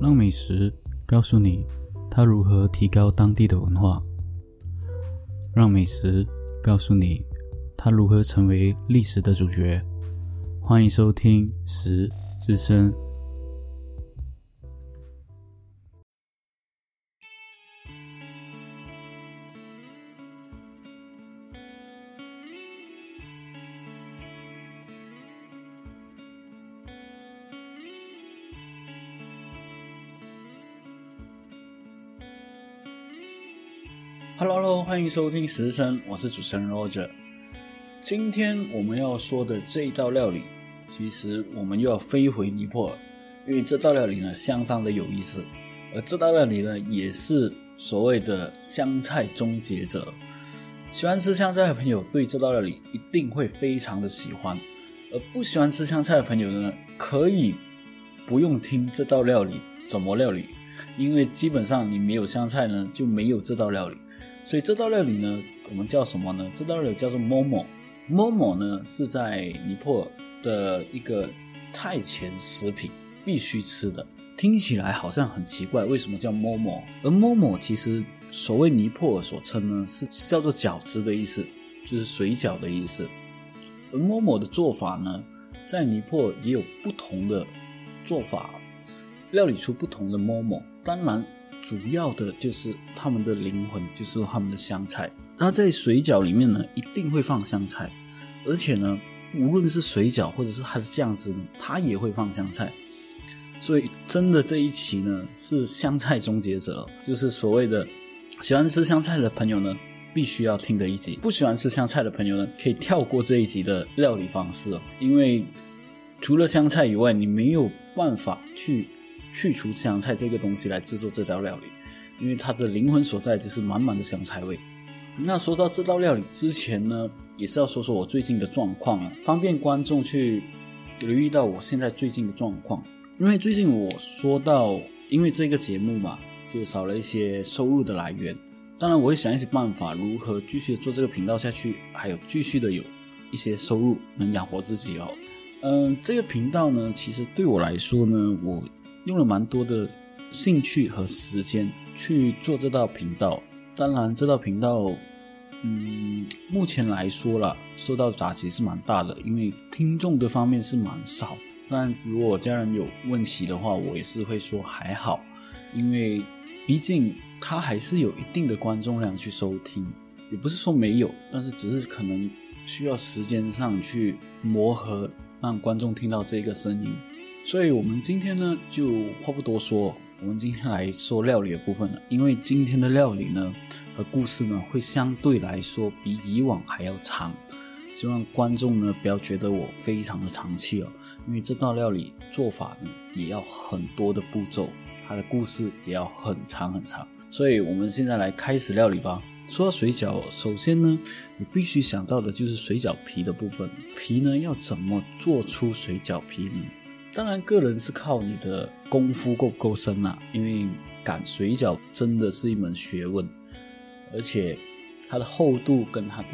让美食告诉你它如何提高当地的文化，让美食告诉你它如何成为历史的主角。欢迎收听《食之声》。收听《食声》，我是主持人 Roger。今天我们要说的这一道料理，其实我们又要飞回尼泊尔，因为这道料理呢相当的有意思，而这道料理呢也是所谓的香菜终结者。喜欢吃香菜的朋友对这道料理一定会非常的喜欢，而不喜欢吃香菜的朋友呢，可以不用听这道料理怎么料理，因为基本上你没有香菜呢，就没有这道料理。所以这道料理呢，我们叫什么呢？这道料理叫做 momo。momo 呢是在尼泊尔的一个菜前食品，必须吃的。听起来好像很奇怪，为什么叫 momo？而 momo 其实所谓尼泊尔所称呢，是叫做饺子的意思，就是水饺的意思。而 momo 的做法呢，在尼泊尔也有不同的做法，料理出不同的 momo。当然。主要的就是他们的灵魂，就是他们的香菜。那在水饺里面呢，一定会放香菜，而且呢，无论是水饺或者是它的酱汁，它也会放香菜。所以，真的这一期呢，是香菜终结者，就是所谓的喜欢吃香菜的朋友呢，必须要听的一集；不喜欢吃香菜的朋友呢，可以跳过这一集的料理方式哦，因为除了香菜以外，你没有办法去。去除香菜这个东西来制作这道料理，因为它的灵魂所在就是满满的香菜味。那说到这道料理之前呢，也是要说说我最近的状况啊，方便观众去留意到我现在最近的状况。因为最近我说到，因为这个节目嘛，就少了一些收入的来源。当然，我会想一些办法，如何继续做这个频道下去，还有继续的有一些收入能养活自己哦。嗯，这个频道呢，其实对我来说呢，我。用了蛮多的兴趣和时间去做这道频道，当然这道频道，嗯，目前来说了，受到打击是蛮大的，因为听众的方面是蛮少。但如果家人有问题的话，我也是会说还好，因为毕竟它还是有一定的观众量去收听，也不是说没有，但是只是可能需要时间上去磨合，让观众听到这个声音。所以，我们今天呢，就话不多说，我们今天来说料理的部分了。因为今天的料理呢和故事呢，会相对来说比以往还要长，希望观众呢不要觉得我非常的长气哦。因为这道料理做法呢，也要很多的步骤，它的故事也要很长很长。所以，我们现在来开始料理吧。说到水饺，首先呢，你必须想到的就是水饺皮的部分。皮呢，要怎么做出水饺皮呢？当然，个人是靠你的功夫够不够深啊，因为擀水饺真的是一门学问，而且它的厚度跟它的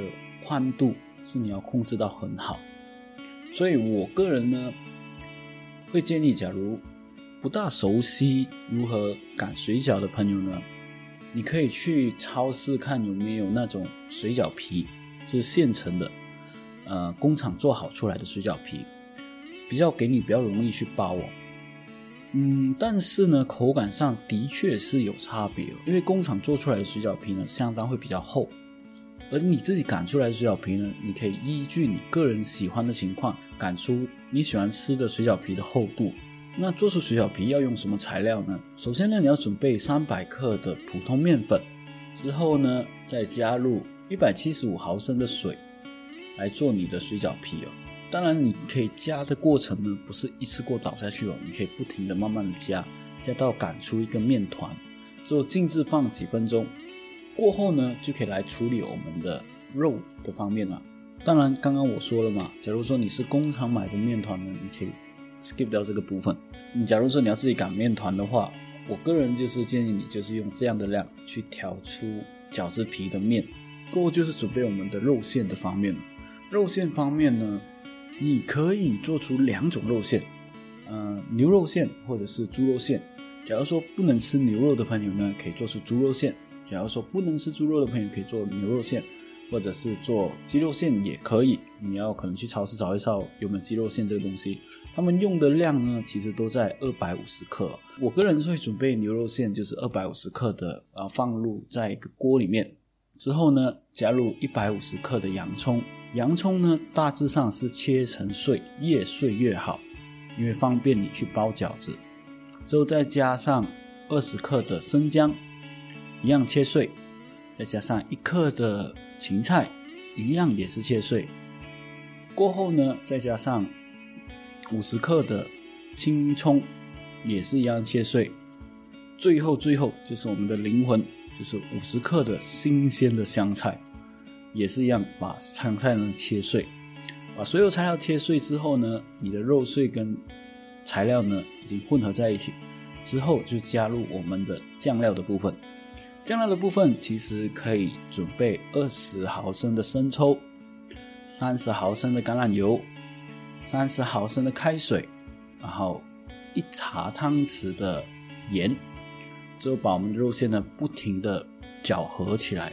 宽度是你要控制到很好。所以我个人呢，会建议，假如不大熟悉如何擀水饺的朋友呢，你可以去超市看有没有那种水饺皮，是现成的，呃，工厂做好出来的水饺皮。比较给你比较容易去包哦，嗯，但是呢，口感上的确是有差别，因为工厂做出来的水饺皮呢，相当会比较厚，而你自己擀出来的水饺皮呢，你可以依据你个人喜欢的情况擀出你喜欢吃的水饺皮的厚度。那做出水饺皮要用什么材料呢？首先呢，你要准备三百克的普通面粉，之后呢，再加入一百七十五毫升的水来做你的水饺皮哦。当然，你可以加的过程呢，不是一次过倒下去哦，你可以不停的慢慢的加，加到擀出一个面团，之后静置放几分钟，过后呢，就可以来处理我们的肉的方面了。当然，刚刚我说了嘛，假如说你是工厂买的面团呢，你可以 skip 掉这个部分。你假如说你要自己擀面团的话，我个人就是建议你就是用这样的量去调出饺子皮的面，过后就是准备我们的肉馅的方面了。肉馅方面呢。你可以做出两种肉馅，呃，牛肉馅或者是猪肉馅。假如说不能吃牛肉的朋友呢，可以做出猪肉馅；假如说不能吃猪肉的朋友，可以做牛肉馅，或者是做鸡肉馅也可以。你要可能去超市找一找有没有鸡肉馅这个东西。他们用的量呢，其实都在二百五十克。我个人会准备牛肉馅，就是二百五十克的，呃，放入在一个锅里面。之后呢，加入一百五十克的洋葱。洋葱呢，大致上是切成碎，越碎越好，因为方便你去包饺子。之后再加上二十克的生姜，一样切碎，再加上一克的芹菜，一样也是切碎。过后呢，再加上五十克的青葱，也是一样切碎。最后，最后就是我们的灵魂，就是五十克的新鲜的香菜，也是一样把香菜呢切碎。把所有材料切碎之后呢，你的肉碎跟材料呢已经混合在一起，之后就加入我们的酱料的部分。酱料的部分其实可以准备二十毫升的生抽，三十毫升的橄榄油，三十毫升的开水，然后一茶汤匙的盐，之后把我们的肉馅呢不停的搅和起来。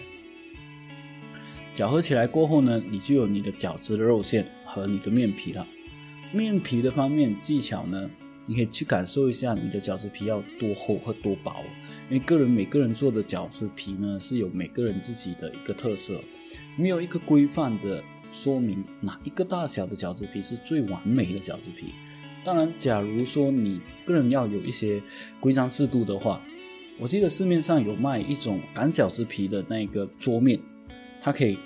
搅合起来过后呢，你就有你的饺子的肉馅和你的面皮了。面皮的方面技巧呢，你可以去感受一下你的饺子皮要多厚和多薄，因为个人每个人做的饺子皮呢是有每个人自己的一个特色，没有一个规范的说明哪一个大小的饺子皮是最完美的饺子皮。当然，假如说你个人要有一些规章制度的话，我记得市面上有卖一种擀饺子皮的那个桌面，它可以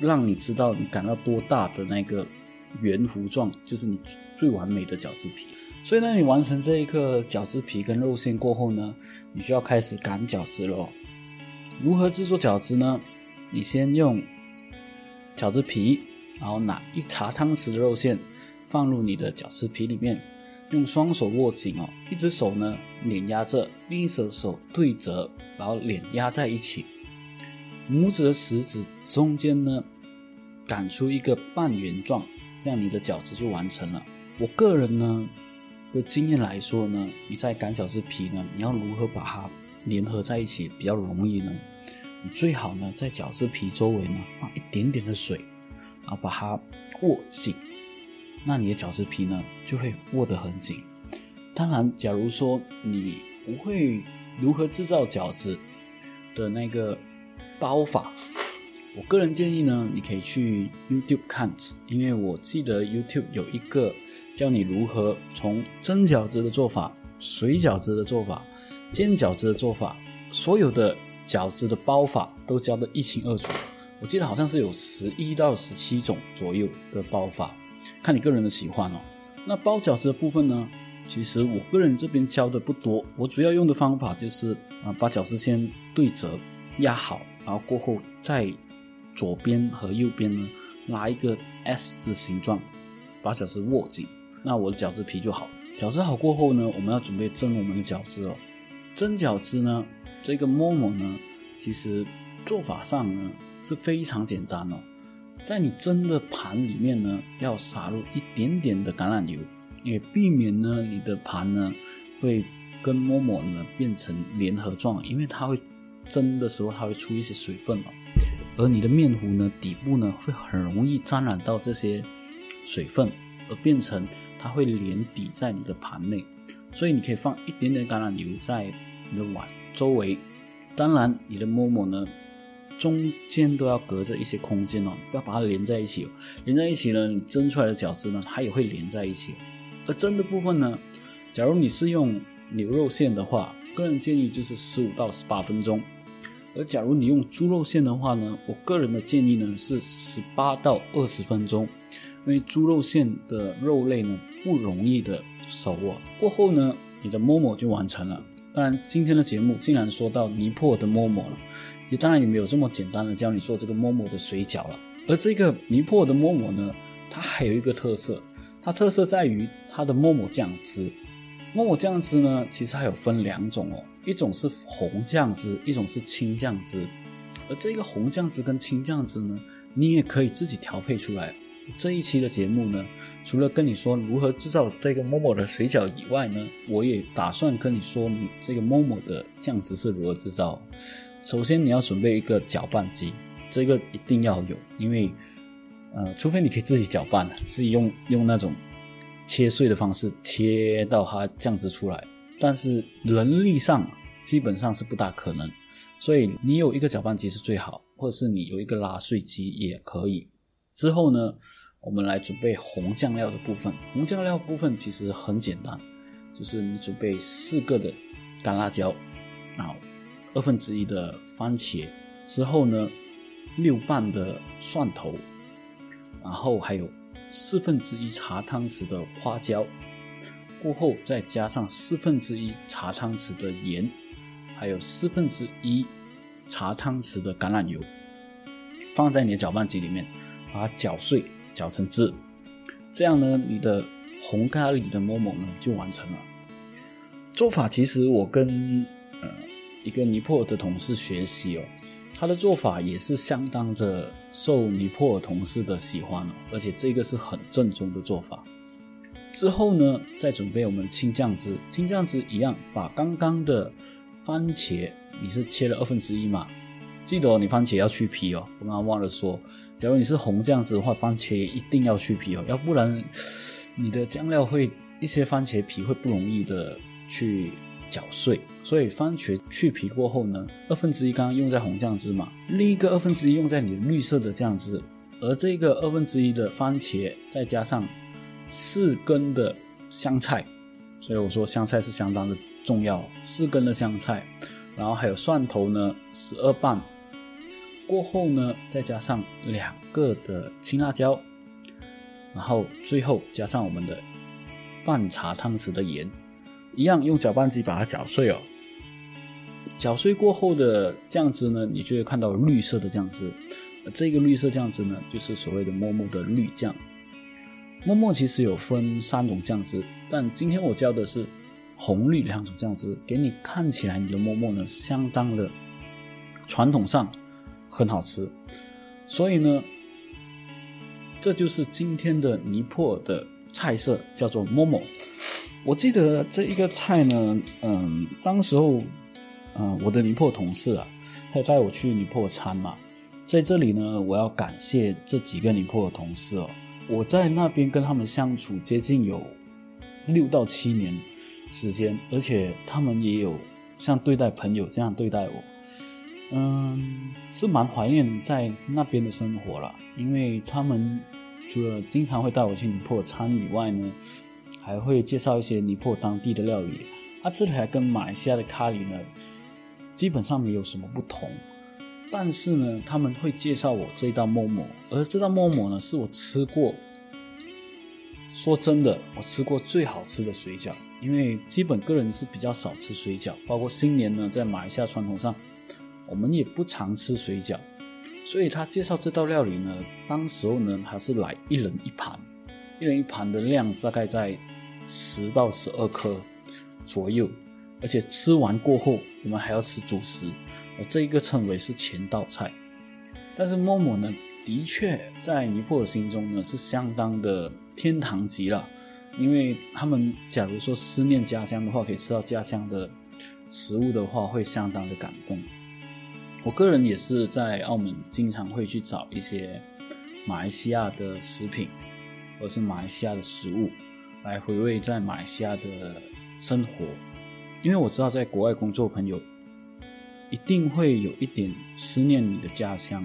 让你知道你擀到多大的那个。圆弧状就是你最完美的饺子皮，所以呢，你完成这一个饺子皮跟肉馅过后呢，你就要开始擀饺子了。如何制作饺子呢？你先用饺子皮，然后拿一茶汤匙的肉馅放入你的饺子皮里面，用双手握紧哦，一只手呢碾压着，另一手手对折，然后碾压在一起，拇指的食指中间呢擀出一个半圆状。这样你的饺子就完成了。我个人呢的经验来说呢，你在擀饺子皮呢，你要如何把它粘合在一起比较容易呢？你最好呢在饺子皮周围呢放一点点的水，然后把它握紧，那你的饺子皮呢就会握得很紧。当然，假如说你不会如何制造饺子的那个包法。我个人建议呢，你可以去 YouTube 看，因为我记得 YouTube 有一个教你如何从蒸饺子的做法、水饺子的做法、煎饺子的做法，所有的饺子的包法都教得一清二楚。我记得好像是有十一到十七种左右的包法，看你个人的喜欢哦。那包饺子的部分呢，其实我个人这边教的不多，我主要用的方法就是啊，把饺子先对折压好，然后过后在。左边和右边呢，拉一个 S 字形状，把饺子握紧，那我的饺子皮就好。饺子好过后呢，我们要准备蒸我们的饺子哦。蒸饺子呢，这个馍馍呢，其实做法上呢是非常简单哦。在你蒸的盘里面呢，要撒入一点点的橄榄油，也避免呢你的盘呢会跟馍馍呢变成联合状，因为它会蒸的时候它会出一些水分嘛。而你的面糊呢，底部呢会很容易沾染到这些水分，而变成它会连底在你的盘内，所以你可以放一点点橄榄油在你的碗周围。当然，你的馍馍呢中间都要隔着一些空间哦，不要把它连在一起。哦连在一起呢，你蒸出来的饺子呢，它也会连在一起。而蒸的部分呢，假如你是用牛肉馅的话，个人建议就是十五到十八分钟。而假如你用猪肉馅的话呢，我个人的建议呢是十八到二十分钟，因为猪肉馅的肉类呢不容易的熟哦。过后呢，你的馍馍就完成了。当然，今天的节目竟然说到尼泊尔的馍馍了，也当然也没有这么简单的教你做这个馍馍的水饺了。而这个尼泊尔的馍馍呢，它还有一个特色，它特色在于它的馍馍酱汁。馍馍酱汁呢，其实还有分两种哦。一种是红酱汁，一种是青酱汁，而这个红酱汁跟青酱汁呢，你也可以自己调配出来。这一期的节目呢，除了跟你说如何制造这个 Momo 的水饺以外呢，我也打算跟你说明这个 Momo 的酱汁是如何制造。首先，你要准备一个搅拌机，这个一定要有，因为呃，除非你可以自己搅拌，是用用那种切碎的方式切到它酱汁出来，但是人力上基本上是不大可能，所以你有一个搅拌机是最好，或者是你有一个拉碎机也可以。之后呢，我们来准备红酱料的部分。红酱料部分其实很简单，就是你准备四个的干辣椒，然后二分之一的番茄，之后呢六瓣的蒜头，然后还有四分之一茶汤匙的花椒，过后再加上四分之一茶汤匙的盐，还有四分之一茶汤匙的橄榄油，放在你的搅拌机里面。把它搅碎，搅成汁，这样呢，你的红咖喱的馍馍呢就完成了。做法其实我跟呃一个尼泊尔的同事学习哦，他的做法也是相当的受尼泊尔同事的喜欢哦，而且这个是很正宗的做法。之后呢，再准备我们青酱汁，青酱汁一样，把刚刚的番茄，你是切了二分之一嘛？记得哦，你番茄要去皮哦，我刚刚忘了说。假如你是红酱汁的话，番茄一定要去皮哦，要不然你的酱料会一些番茄皮会不容易的去搅碎。所以番茄去皮过后呢，二分之一刚刚用在红酱汁嘛，另一个二分之一用在你绿色的酱汁，而这个二分之一的番茄再加上四根的香菜，所以我说香菜是相当的重要，四根的香菜，然后还有蒜头呢，十二瓣。过后呢，再加上两个的青辣椒，然后最后加上我们的半茶汤匙的盐，一样用搅拌机把它搅碎哦。搅碎过后的酱汁呢，你就会看到绿色的酱汁。这个绿色酱汁呢，就是所谓的默默的绿酱。馍馍其实有分三种酱汁，但今天我教的是红绿两种酱汁，给你看起来你的馍馍呢，相当的传统上。很好吃，所以呢，这就是今天的尼泊尔的菜色，叫做 momo。我记得这一个菜呢，嗯，当时候，嗯，我的尼泊尔同事啊，他带我去尼泊尔餐嘛，在这里呢，我要感谢这几个尼泊尔同事哦，我在那边跟他们相处接近有六到七年时间，而且他们也有像对待朋友这样对待我。嗯，是蛮怀念在那边的生活了，因为他们除了经常会带我去尼泊尔餐以外呢，还会介绍一些尼泊尔当地的料理。啊，这里还跟马来西亚的咖喱呢，基本上没有什么不同。但是呢，他们会介绍我这道馍馍，而这道馍馍呢，是我吃过，说真的，我吃过最好吃的水饺。因为基本个人是比较少吃水饺，包括新年呢，在马来西亚传统上。我们也不常吃水饺，所以他介绍这道料理呢，当时候呢，他是来一人一盘，一人一盘的量大概在十到十二颗左右，而且吃完过后，我们还要吃主食，而这一个称为是前道菜。但是默默呢，的确在尼泊尔心中呢是相当的天堂级了，因为他们假如说思念家乡的话，可以吃到家乡的食物的话，会相当的感动。我个人也是在澳门经常会去找一些马来西亚的食品，或是马来西亚的食物，来回味在马来西亚的生活。因为我知道在国外工作朋友一定会有一点思念你的家乡，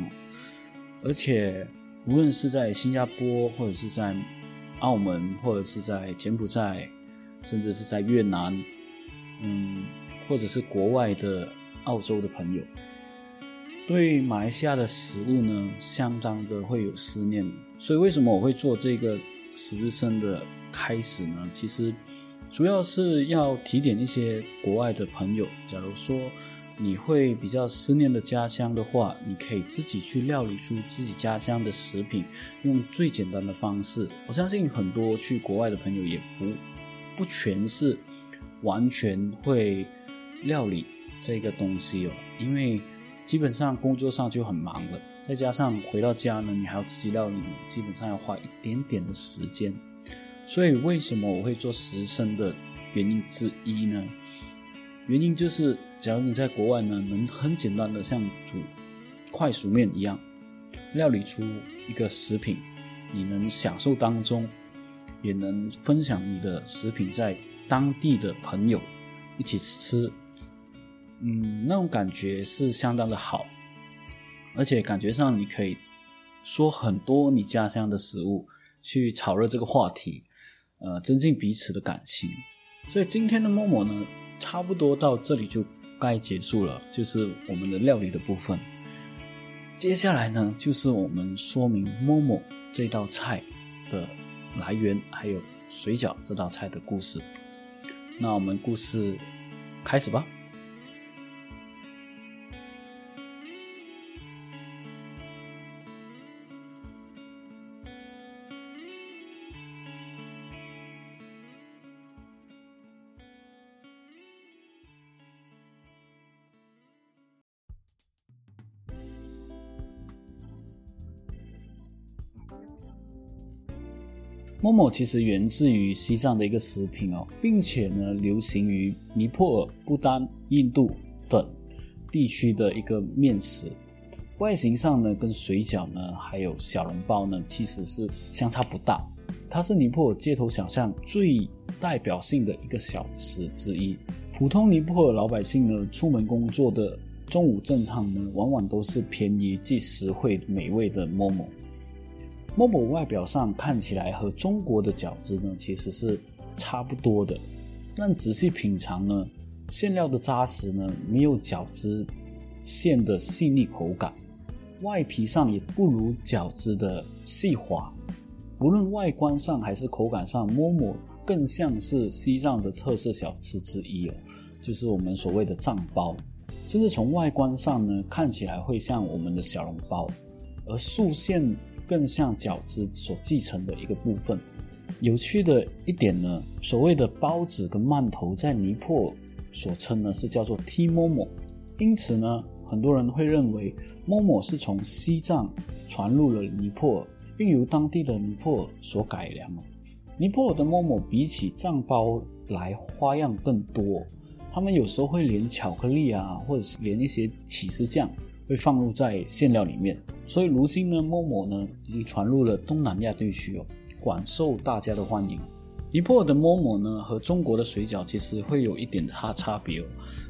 而且无论是在新加坡，或者是在澳门，或者是在柬埔寨，甚至是在越南，嗯，或者是国外的澳洲的朋友。对马来西亚的食物呢，相当的会有思念，所以为什么我会做这个十字生的开始呢？其实主要是要提点一些国外的朋友，假如说你会比较思念的家乡的话，你可以自己去料理出自己家乡的食品，用最简单的方式。我相信很多去国外的朋友也不不全是完全会料理这个东西哦，因为。基本上工作上就很忙了，再加上回到家呢，你还要自己料理，基本上要花一点点的时间。所以为什么我会做食生的原因之一呢？原因就是，假如你在国外呢，能很简单的像煮快熟面一样，料理出一个食品，你能享受当中，也能分享你的食品在当地的朋友一起吃。嗯，那种感觉是相当的好，而且感觉上你可以说很多你家乡的食物，去炒热这个话题，呃，增进彼此的感情。所以今天的默默呢，差不多到这里就该结束了，就是我们的料理的部分。接下来呢，就是我们说明默默这道菜的来源，还有水饺这道菜的故事。那我们故事开始吧。馍馍其实源自于西藏的一个食品哦，并且呢流行于尼泊尔、不丹、印度等地区的一个面食。外形上呢，跟水饺呢，还有小笼包呢，其实是相差不大。它是尼泊尔街头小巷最代表性的一个小吃之一。普通尼泊尔老百姓呢，出门工作的中午正餐呢，往往都是便宜既实惠、美味的馍馍。馍馍外表上看起来和中国的饺子呢，其实是差不多的，但仔细品尝呢，馅料的扎实呢，没有饺子馅的细腻口感，外皮上也不如饺子的细滑。无论外观上还是口感上，馍馍更像是西藏的特色小吃之一哦，就是我们所谓的藏包，甚至从外观上呢，看起来会像我们的小笼包，而素馅。更像饺子所继承的一个部分。有趣的一点呢，所谓的包子跟馒头在尼泊尔所称呢是叫做 T Momo，，因此呢，很多人会认为 Momo 是从西藏传入了尼泊尔，并由当地的尼泊尔所改良。尼泊尔的 Momo 比起藏包来花样更多，他们有时候会连巧克力啊，或者是连一些起司酱。会放入在馅料里面，所以如今呢，馍馍呢已经传入了东南亚地区哦，广受大家的欢迎。尼泊尔的馍馍呢和中国的水饺其实会有一点差差别哦。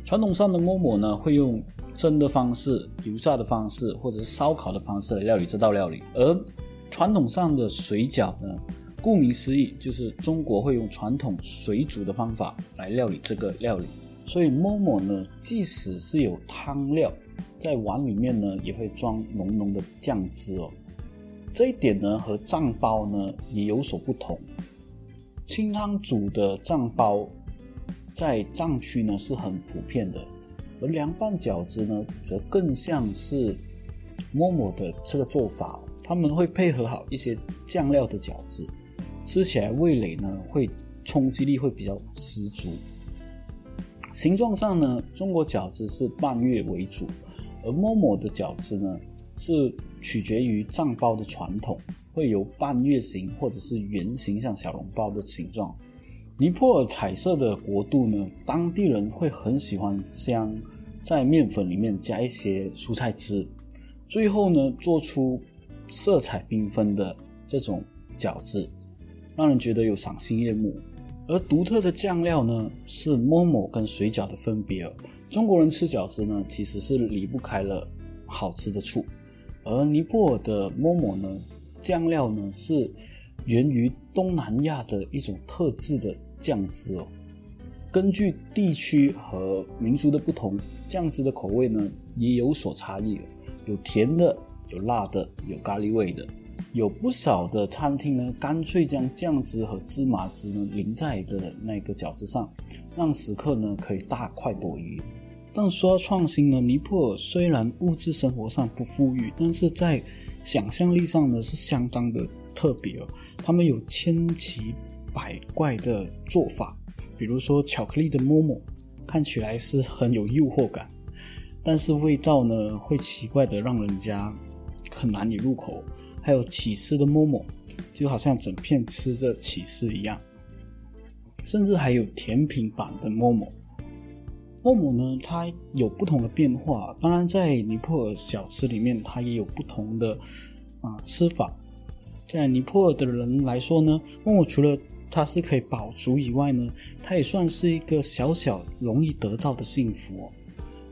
传统上的馍馍呢会用蒸的方式、油炸的方式或者是烧烤的方式来料理这道料理，而传统上的水饺呢，顾名思义就是中国会用传统水煮的方法来料理这个料理。所以馍馍呢，即使是有汤料。在碗里面呢，也会装浓浓的酱汁哦。这一点呢，和藏包呢也有所不同。清汤煮的藏包，在藏区呢是很普遍的，而凉拌饺子呢，则更像是馍馍的这个做法。他们会配合好一些酱料的饺子，吃起来味蕾呢会冲击力会比较十足。形状上呢，中国饺子是半月为主。而馍馍的饺子呢，是取决于藏包的传统，会有半月形或者是圆形，像小笼包的形状。尼泊尔彩色的国度呢，当地人会很喜欢将在面粉里面加一些蔬菜汁，最后呢做出色彩缤纷的这种饺子，让人觉得有赏心悦目。而独特的酱料呢，是馍馍跟水饺的分别。中国人吃饺子呢，其实是离不开了好吃的醋，而尼泊尔的馍馍呢，酱料呢是源于东南亚的一种特制的酱汁哦。根据地区和民族的不同，酱汁的口味呢也有所差异，有甜的，有辣的，有咖喱味的。有不少的餐厅呢，干脆将酱汁和芝麻汁呢淋在的那个饺子上，让食客呢可以大快朵颐。但说到创新呢，尼泊尔虽然物质生活上不富裕，但是在想象力上呢是相当的特别哦。他们有千奇百怪的做法，比如说巧克力的馍馍，看起来是很有诱惑感。但是味道呢会奇怪的让人家很难以入口。还有起司的馍馍，就好像整片吃着起司一样。甚至还有甜品版的馍馍。馍馍呢，它有不同的变化。当然，在尼泊尔小吃里面，它也有不同的啊吃法。在尼泊尔的人来说呢，馍馍除了它是可以饱足以外呢，它也算是一个小小容易得到的幸福。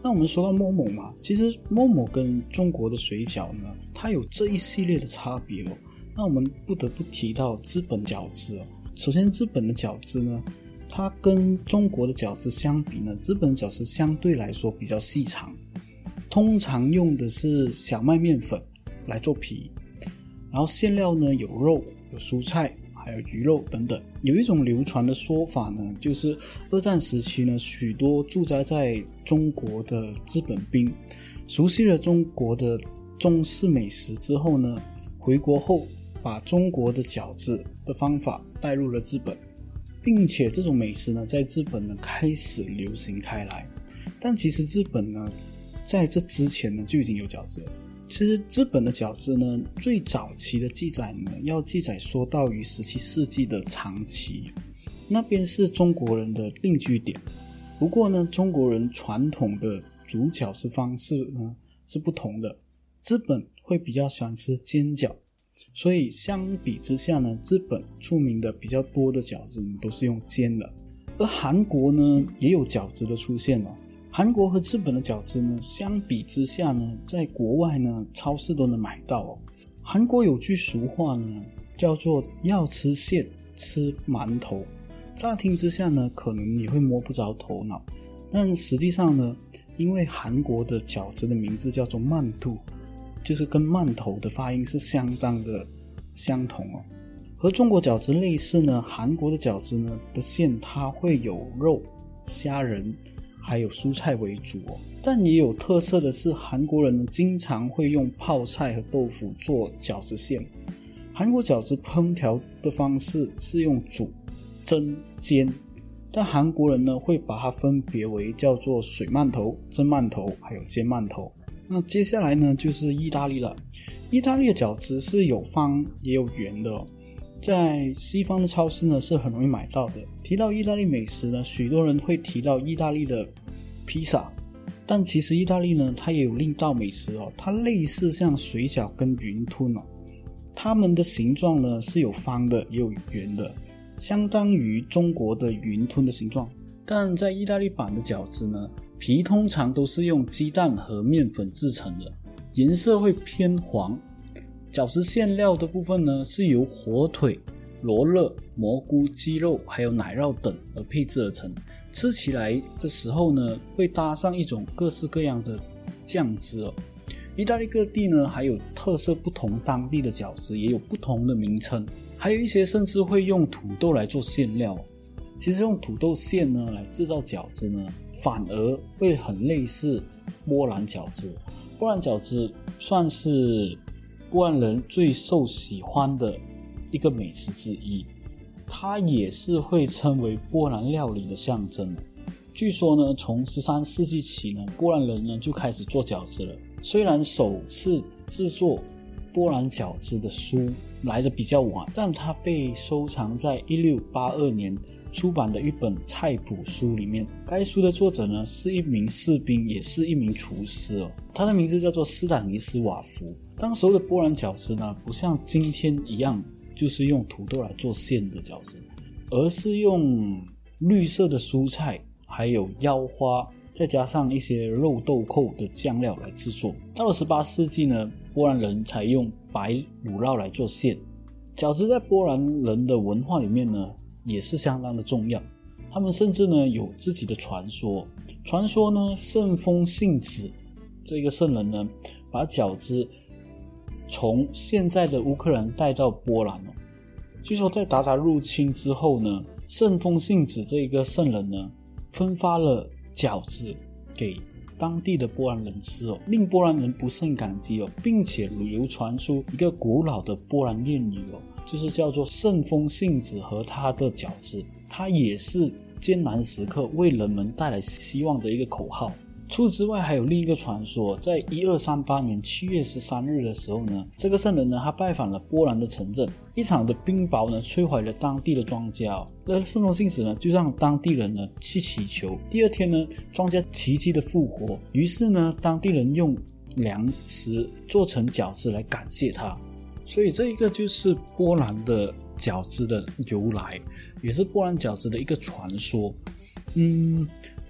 那我们说到馍馍嘛，其实馍馍跟中国的水饺呢，它有这一系列的差别哦。那我们不得不提到资本饺子哦。首先，资本的饺子呢，它跟中国的饺子相比呢，日本饺子相对来说比较细长，通常用的是小麦面粉来做皮，然后馅料呢有肉、有蔬菜，还有鱼肉等等。有一种流传的说法呢，就是二战时期呢，许多驻扎在中国的日本兵，熟悉了中国的中式美食之后呢，回国后把中国的饺子的方法。带入了日本，并且这种美食呢，在日本呢开始流行开来。但其实日本呢，在这之前呢就已经有饺子。其实日本的饺子呢，最早期的记载呢，要记载说到于十七世纪的长崎，那边是中国人的定居点。不过呢，中国人传统的煮饺子方式呢是不同的，日本会比较喜欢吃煎饺。所以相比之下呢，日本出名的比较多的饺子呢都是用煎的，而韩国呢也有饺子的出现了。韩国和日本的饺子呢相比之下呢，在国外呢超市都能买到哦。韩国有句俗话呢，叫做要吃馅吃馒头。乍听之下呢，可能你会摸不着头脑，但实际上呢，因为韩国的饺子的名字叫做曼度。就是跟馒头的发音是相当的相同哦，和中国饺子类似呢，韩国的饺子呢的馅它会有肉、虾仁，还有蔬菜为主哦。但也有特色的是，韩国人呢经常会用泡菜和豆腐做饺子馅。韩国饺子烹调的方式是用煮、蒸、煎，但韩国人呢会把它分别为叫做水馒头、蒸馒头，还有煎馒头。那接下来呢，就是意大利了。意大利的饺子是有方也有圆的，在西方的超市呢是很容易买到的。提到意大利美食呢，许多人会提到意大利的披萨，但其实意大利呢，它也有另一道美食哦，它类似像水饺跟云吞哦，它们的形状呢是有方的也有圆的，相当于中国的云吞的形状。但在意大利版的饺子呢？皮通常都是用鸡蛋和面粉制成的，颜色会偏黄。饺子馅料的部分呢，是由火腿、罗勒、蘑菇、鸡肉还有奶酪等而配制而成。吃起来的时候呢，会搭上一种各式各样的酱汁哦。意大利各地呢，还有特色不同，当地的饺子也有不同的名称，还有一些甚至会用土豆来做馅料。其实用土豆馅呢来制造饺子呢。反而会很类似波兰饺子。波兰饺子算是波兰人最受喜欢的一个美食之一，它也是会称为波兰料理的象征。据说呢，从十三世纪起呢，波兰人呢就开始做饺子了。虽然首次制作波兰饺子的书来的比较晚，但它被收藏在一六八二年。出版的一本菜谱书里面，该书的作者呢是一名士兵，也是一名厨师哦。他的名字叫做斯坦尼斯瓦夫。当时候的波兰饺子呢，不像今天一样，就是用土豆来做馅的饺子，而是用绿色的蔬菜，还有腰花，再加上一些肉豆蔻的酱料来制作。到了十八世纪呢，波兰人才用白乳酪来做馅。饺子在波兰人的文化里面呢。也是相当的重要，他们甚至呢有自己的传说。传说呢，圣风信子这个圣人呢，把饺子从现在的乌克兰带到波兰哦。据说在鞑靼入侵之后呢，圣风信子这一个圣人呢，分发了饺子给当地的波兰人吃哦，令波兰人不胜感激哦，并且流传出一个古老的波兰谚语哦。就是叫做圣风信子和他的饺子，它也是艰难时刻为人们带来希望的一个口号。除此之外，还有另一个传说，在一二三八年七月十三日的时候呢，这个圣人呢，他拜访了波兰的城镇，一场的冰雹呢，摧毁了当地的庄稼。那圣风信子呢，就让当地人呢去祈求，第二天呢，庄稼奇迹的复活。于是呢，当地人用粮食做成饺子来感谢他。所以这一个就是波兰的饺子的由来，也是波兰饺子的一个传说。嗯。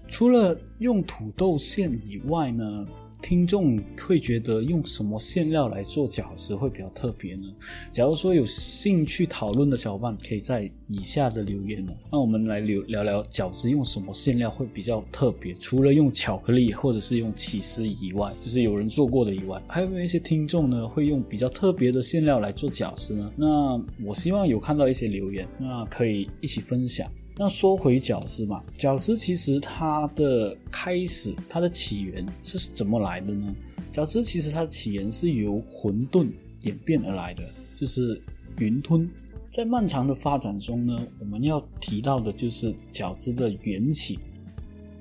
除了用土豆馅以外呢，听众会觉得用什么馅料来做饺子会比较特别呢？假如说有兴趣讨论的小伙伴，可以在以下的留言呢，那我们来聊聊聊饺子用什么馅料会比较特别。除了用巧克力或者是用起司以外，就是有人做过的以外，还有没有一些听众呢会用比较特别的馅料来做饺子呢？那我希望有看到一些留言，那可以一起分享。那说回饺子嘛，饺子其实它的开始，它的起源是怎么来的呢？饺子其实它的起源是由馄饨演变而来的，就是云吞。在漫长的发展中呢，我们要提到的就是饺子的缘起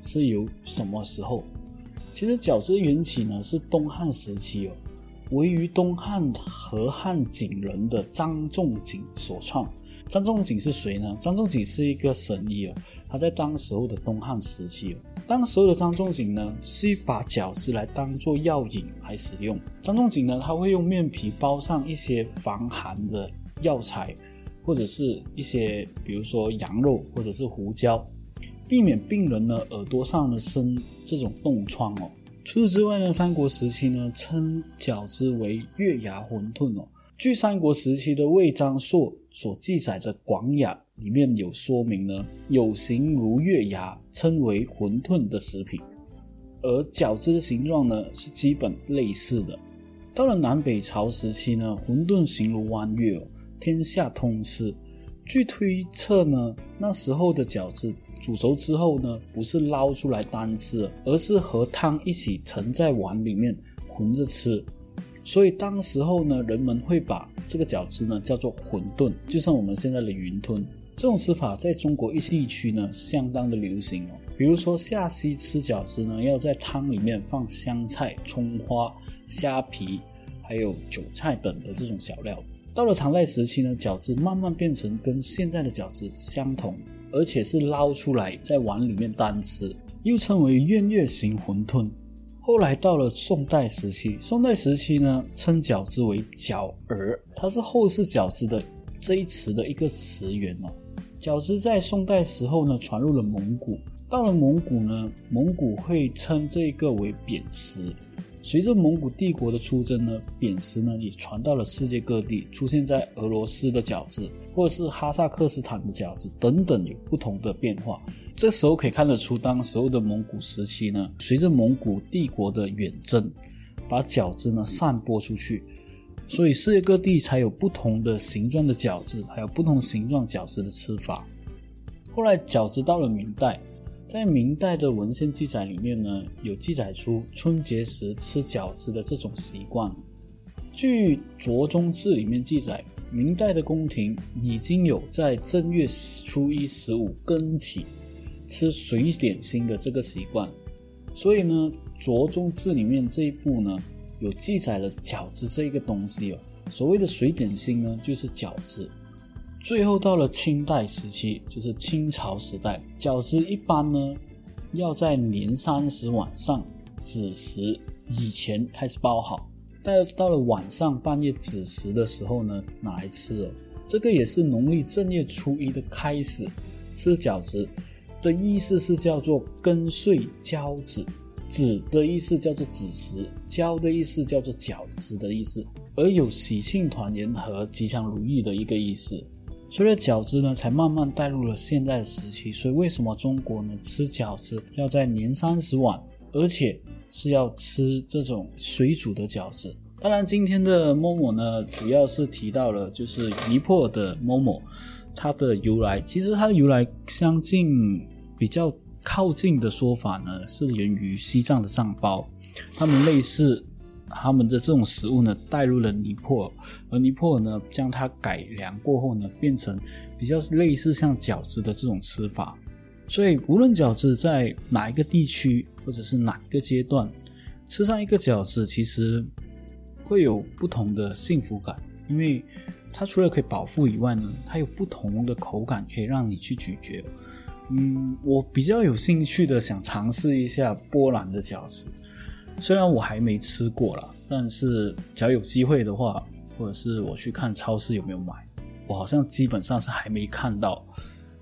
是由什么时候？其实饺子缘起呢是东汉时期哦，位于东汉河汉景仁的张仲景所创。张仲景是谁呢？张仲景是一个神医哦，他在当时候的东汉时期哦，当时候的张仲景呢是把饺子来当做药引来使用。张仲景呢，他会用面皮包上一些防寒的药材，或者是一些比如说羊肉或者是胡椒，避免病人呢耳朵上呢生这种冻疮哦。除此之外呢，三国时期呢称饺子为月牙馄饨哦。据三国时期的魏章朔所记载的《广雅》里面有说明呢，有形如月牙，称为馄饨的食品，而饺子的形状呢是基本类似的。到了南北朝时期呢，馄饨形如弯月，天下通吃。据推测呢，那时候的饺子煮熟之后呢，不是捞出来单吃，而是和汤一起盛在碗里面混着吃。所以当时候呢，人们会把这个饺子呢叫做馄饨，就像我们现在的云吞。这种吃法在中国一些地区呢相当的流行哦。比如说下西吃饺子呢，要在汤里面放香菜、葱花、虾皮，还有韭菜等的这种小料。到了唐代时期呢，饺子慢慢变成跟现在的饺子相同，而且是捞出来在碗里面单吃，又称为圆月形馄饨。后来到了宋代时期，宋代时期呢，称饺子为饺儿，它是后世饺子的这一词的一个词源哦。饺子在宋代时候呢，传入了蒙古，到了蒙古呢，蒙古会称这个为扁食。随着蒙古帝国的出征呢，扁食呢也传到了世界各地，出现在俄罗斯的饺子，或者是哈萨克斯坦的饺子等等，有不同的变化。这时候可以看得出，当时候的蒙古时期呢，随着蒙古帝国的远征，把饺子呢散播出去，所以世界各地才有不同的形状的饺子，还有不同形状饺子的吃法。后来饺子到了明代，在明代的文献记载里面呢，有记载出春节时吃饺子的这种习惯。据《卓中志》里面记载，明代的宫廷已经有在正月初一、十五更起。吃水点心的这个习惯，所以呢，《着中志》里面这一部呢，有记载了饺子这一个东西哦。所谓的水点心呢，就是饺子。最后到了清代时期，就是清朝时代，饺子一般呢要在年三十晚上子时以前开始包好，但到了晚上半夜子时的时候呢，拿来吃哦。这个也是农历正月初一的开始吃饺子。的意思是叫做跟岁交子，子的意思叫做子时，交的意思叫做饺子的意思，而有喜庆团圆和吉祥如意的一个意思。所以饺子呢，才慢慢带入了现在的时期。所以为什么中国呢吃饺子要在年三十晚，而且是要吃这种水煮的饺子？当然，今天的某某呢，主要是提到了就是尼泊尔的某某，它的由来，其实它的由来相近。比较靠近的说法呢，是源于西藏的藏包，他们类似他们的这种食物呢，带入了尼泊尔，而尼泊尔呢，将它改良过后呢，变成比较类似像饺子的这种吃法。所以无论饺子在哪一个地区，或者是哪一个阶段，吃上一个饺子，其实会有不同的幸福感，因为它除了可以饱腹以外呢，它有不同的口感可以让你去咀嚼。嗯，我比较有兴趣的想尝试一下波兰的饺子，虽然我还没吃过啦，但是只要有机会的话，或者是我去看超市有没有买，我好像基本上是还没看到。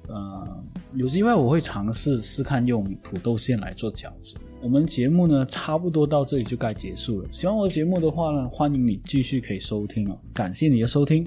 呃，有机会我会尝试试看用土豆馅来做饺子。我们节目呢，差不多到这里就该结束了。喜欢我的节目的话呢，欢迎你继续可以收听哦。感谢你的收听，